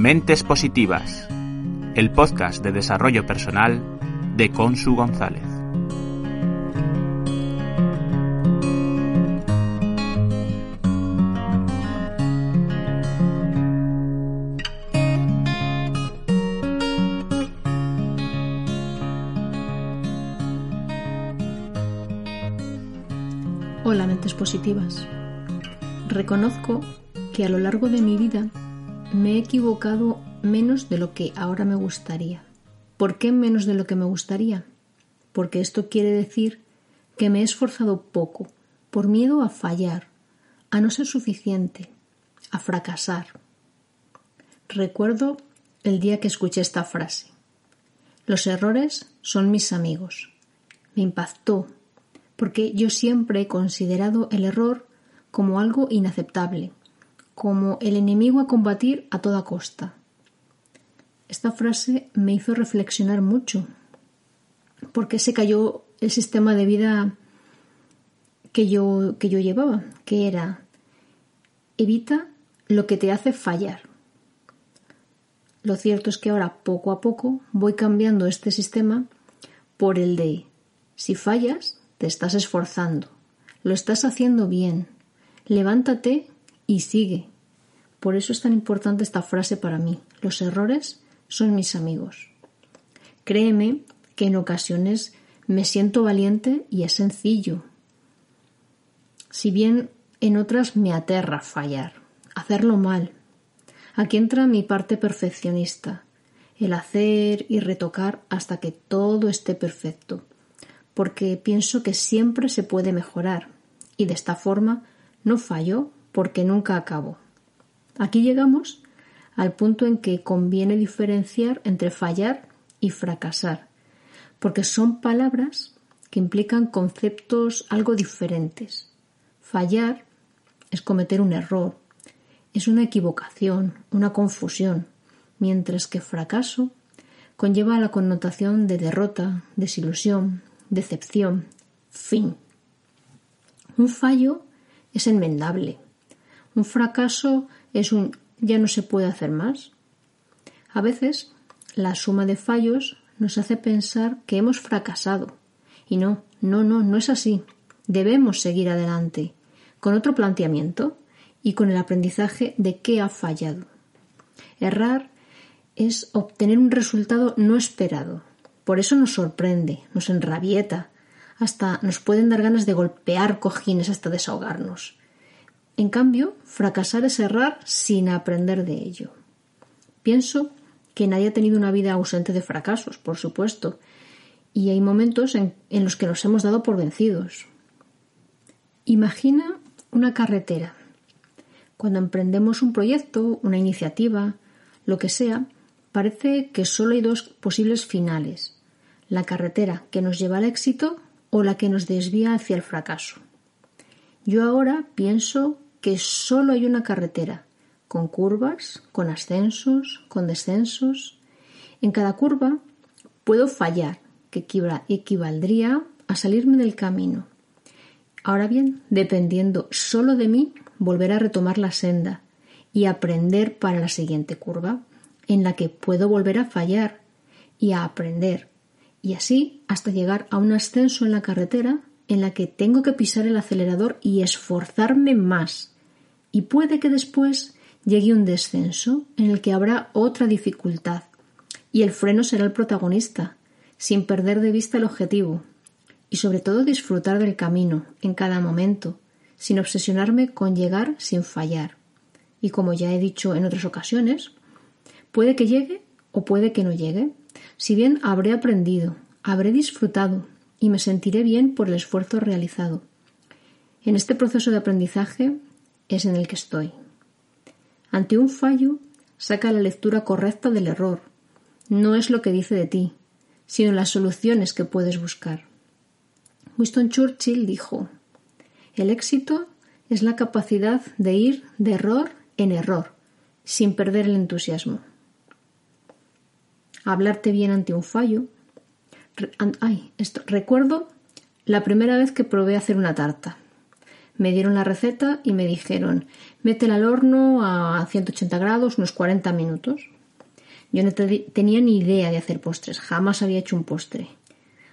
Mentes Positivas, el podcast de desarrollo personal de Consu González. Hola, mentes positivas. Reconozco que a lo largo de mi vida me he equivocado menos de lo que ahora me gustaría. ¿Por qué menos de lo que me gustaría? Porque esto quiere decir que me he esforzado poco, por miedo a fallar, a no ser suficiente, a fracasar. Recuerdo el día que escuché esta frase. Los errores son mis amigos. Me impactó, porque yo siempre he considerado el error como algo inaceptable, como el enemigo a combatir a toda costa. Esta frase me hizo reflexionar mucho, porque se cayó el sistema de vida que yo, que yo llevaba, que era evita lo que te hace fallar. Lo cierto es que ahora poco a poco voy cambiando este sistema por el de si fallas, te estás esforzando, lo estás haciendo bien, levántate y sigue. Por eso es tan importante esta frase para mí. Los errores son mis amigos. Créeme que en ocasiones me siento valiente y es sencillo. Si bien en otras me aterra fallar, hacerlo mal. Aquí entra mi parte perfeccionista, el hacer y retocar hasta que todo esté perfecto, porque pienso que siempre se puede mejorar y de esta forma no fallo porque nunca acabo. Aquí llegamos al punto en que conviene diferenciar entre fallar y fracasar, porque son palabras que implican conceptos algo diferentes. Fallar es cometer un error, es una equivocación, una confusión, mientras que fracaso conlleva la connotación de derrota, desilusión, decepción, fin. Un fallo es enmendable, un fracaso es un ya no se puede hacer más. A veces la suma de fallos nos hace pensar que hemos fracasado. Y no, no, no, no es así. Debemos seguir adelante, con otro planteamiento y con el aprendizaje de qué ha fallado. Errar es obtener un resultado no esperado. Por eso nos sorprende, nos enrabieta, hasta nos pueden dar ganas de golpear cojines hasta desahogarnos. En cambio, fracasar es errar sin aprender de ello. Pienso que nadie ha tenido una vida ausente de fracasos, por supuesto, y hay momentos en, los que nos hemos dado por vencidos. Imagina una carretera. Cuando emprendemos un proyecto, una iniciativa, lo que sea, parece que solo hay dos posibles finales, la carretera que nos lleva al éxito o la que nos desvía hacia el fracaso. Yo ahora pienso que solo hay una carretera, con curvas, con ascensos, con descensos. En cada curva puedo fallar, que equivaldría a salirme del camino. Ahora bien, dependiendo solo de mí, volver a retomar la senda y aprender para la siguiente curva, en la que puedo volver a fallar y a aprender, y así hasta llegar a un ascenso en la carretera en la que tengo que pisar el acelerador y esforzarme más. Y puede que después llegue un descenso en el que habrá otra dificultad y el freno será el protagonista, sin perder de vista el objetivo y sobre todo disfrutar del camino en cada momento, sin obsesionarme con llegar sin fallar. Y como ya he dicho en otras ocasiones, puede que llegue o puede que no llegue, si bien habré aprendido, habré disfrutado y me sentiré bien por el esfuerzo realizado. En este proceso de aprendizaje es en el que estoy. Ante un fallo, saca la lectura correcta del error. No es lo que dice de ti, sino las soluciones que puedes buscar. Winston Churchill dijo, el éxito es la capacidad de ir de error en error, sin perder el entusiasmo. Hablarte bien ante un fallo Recuerdo la primera vez que probé hacer una tarta. Me dieron la receta y me dijeron, métela al horno a 180 grados unos 40 minutos. Yo no tenía ni idea de hacer postres, jamás había hecho un postre.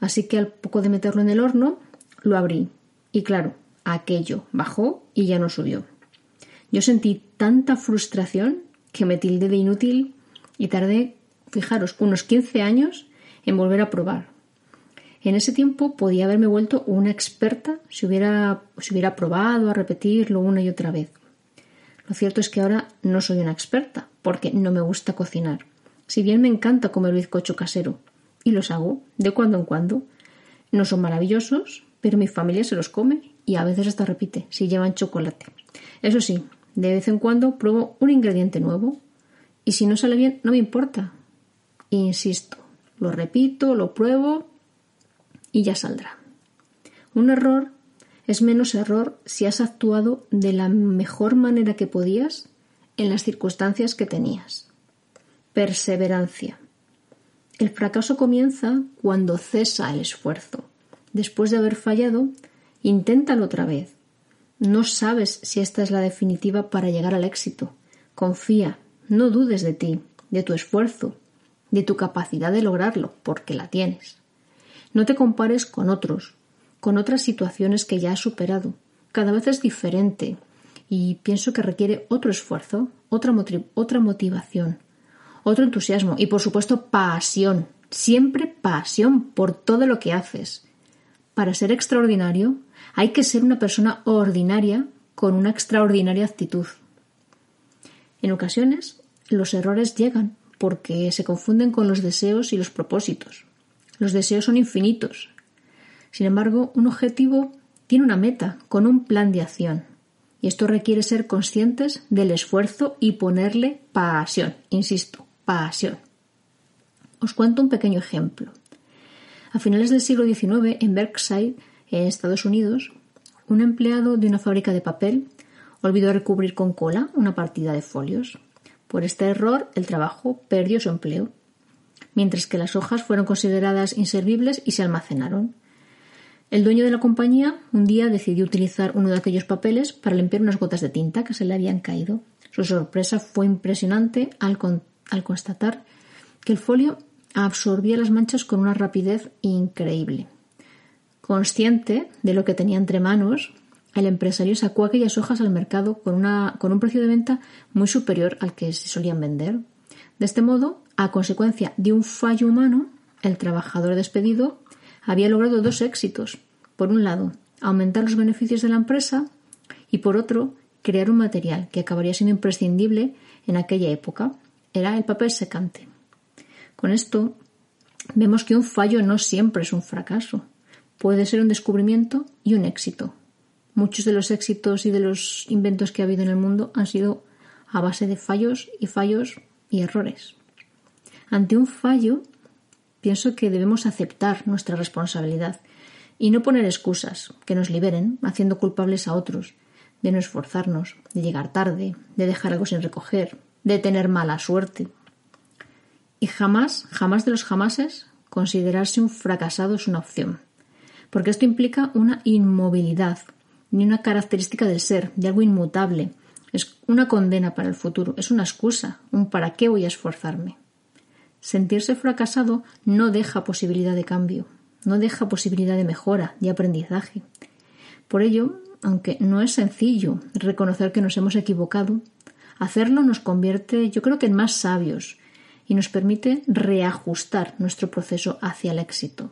Así que al poco de meterlo en el horno, lo abrí. Y claro, aquello bajó y ya no subió. Yo sentí tanta frustración que me tildé de inútil y tardé, fijaros, unos 15 años en volver a probar. En ese tiempo podía haberme vuelto una experta si hubiera, si hubiera probado a repetirlo una y otra vez. Lo cierto es que ahora no soy una experta, porque no me gusta cocinar. Si bien me encanta comer bizcocho casero, y los hago de cuando en cuando, no son maravillosos, pero mi familia se los come y a veces hasta repite si llevan chocolate. Eso sí, de vez en cuando pruebo un ingrediente nuevo y si no sale bien no me importa. Insisto, lo repito, lo pruebo y ya saldrá. Un error es menos error si has actuado de la mejor manera que podías en las circunstancias que tenías. Perseverancia. El fracaso comienza cuando cesa el esfuerzo. Después de haber fallado, inténtalo otra vez. No sabes si esta es la definitiva para llegar al éxito. Confía, no dudes de ti, de tu esfuerzo, de tu capacidad de lograrlo, porque la tienes. No te compares con otros, con otras situaciones que ya has superado. Cada vez es diferente y pienso que requiere otro esfuerzo, otra, otra motivación, otro entusiasmo y por supuesto pasión, siempre pasión por todo lo que haces. Para ser extraordinario hay que ser una persona ordinaria con una extraordinaria actitud. En ocasiones los errores llegan porque se confunden con los deseos y los propósitos. Los deseos son infinitos. Sin embargo, un objetivo tiene una meta, con un plan de acción. Y esto requiere ser conscientes del esfuerzo y ponerle pasión. Insisto, pasión. Os cuento un pequeño ejemplo. A finales del siglo XIX, en Berkshire, en Estados Unidos, un empleado de una fábrica de papel olvidó recubrir con cola una partida de folios. Por este error, el trabajo perdió su empleo mientras que las hojas fueron consideradas inservibles y se almacenaron. El dueño de la compañía un día decidió utilizar uno de aquellos papeles para limpiar unas gotas de tinta que se le habían caído. Su sorpresa fue impresionante al, al constatar que el folio absorbía las manchas con una rapidez increíble. Consciente de lo que tenía entre manos, el empresario sacó aquellas hojas al mercado con, una, con un precio de venta muy superior al que se solían vender. De este modo, a consecuencia de un fallo humano, el trabajador despedido había logrado dos éxitos. Por un lado, aumentar los beneficios de la empresa y por otro, crear un material que acabaría siendo imprescindible en aquella época. Era el papel secante. Con esto, vemos que un fallo no siempre es un fracaso. Puede ser un descubrimiento y un éxito. Muchos de los éxitos y de los inventos que ha habido en el mundo han sido a base de fallos y fallos y errores. Ante un fallo, pienso que debemos aceptar nuestra responsabilidad y no poner excusas que nos liberen haciendo culpables a otros de no esforzarnos, de llegar tarde, de dejar algo sin recoger, de tener mala suerte. Y jamás, jamás de los jamases, considerarse un fracasado es una opción, porque esto implica una inmovilidad, ni una característica del ser, de algo inmutable, es una condena para el futuro, es una excusa, un para qué voy a esforzarme. Sentirse fracasado no deja posibilidad de cambio, no deja posibilidad de mejora, de aprendizaje. Por ello, aunque no es sencillo reconocer que nos hemos equivocado, hacerlo nos convierte, yo creo que en más sabios y nos permite reajustar nuestro proceso hacia el éxito.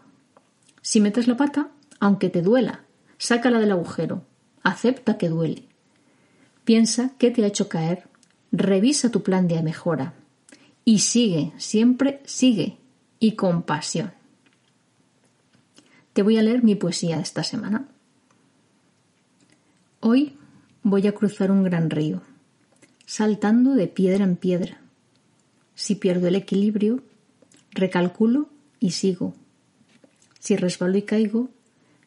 Si metes la pata, aunque te duela, sácala del agujero, acepta que duele. Piensa qué te ha hecho caer, revisa tu plan de mejora, y sigue, siempre sigue, y con pasión. Te voy a leer mi poesía de esta semana. Hoy voy a cruzar un gran río, saltando de piedra en piedra. Si pierdo el equilibrio, recalculo y sigo. Si resbalo y caigo,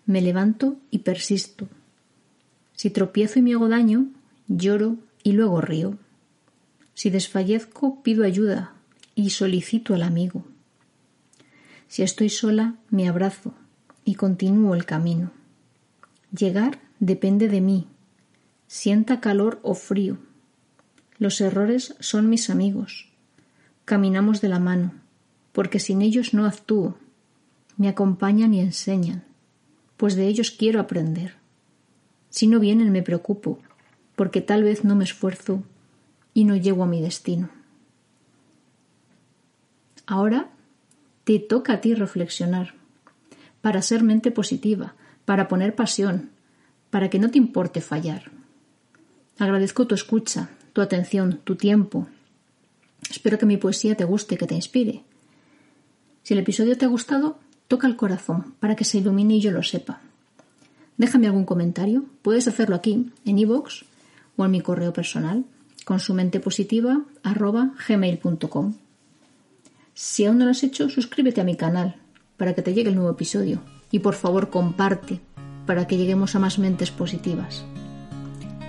me levanto y persisto. Si tropiezo y me hago daño, lloro y luego río. Si desfallezco, pido ayuda y solicito al amigo. Si estoy sola, me abrazo y continúo el camino. Llegar depende de mí, sienta calor o frío. Los errores son mis amigos. Caminamos de la mano, porque sin ellos no actúo. Me acompañan y enseñan, pues de ellos quiero aprender. Si no vienen me preocupo, porque tal vez no me esfuerzo y no llego a mi destino. Ahora te toca a ti reflexionar, para ser mente positiva, para poner pasión, para que no te importe fallar. Agradezco tu escucha, tu atención, tu tiempo. Espero que mi poesía te guste, que te inspire. Si el episodio te ha gustado, toca el corazón para que se ilumine y yo lo sepa. Déjame algún comentario. Puedes hacerlo aquí, en iVoox o en mi correo personal, con su mente positiva, gmail.com. Si aún no lo has hecho, suscríbete a mi canal para que te llegue el nuevo episodio. Y por favor, comparte para que lleguemos a más mentes positivas.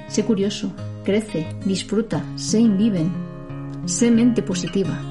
Sé curioso, crece, disfruta, sé inviven, sé mente positiva.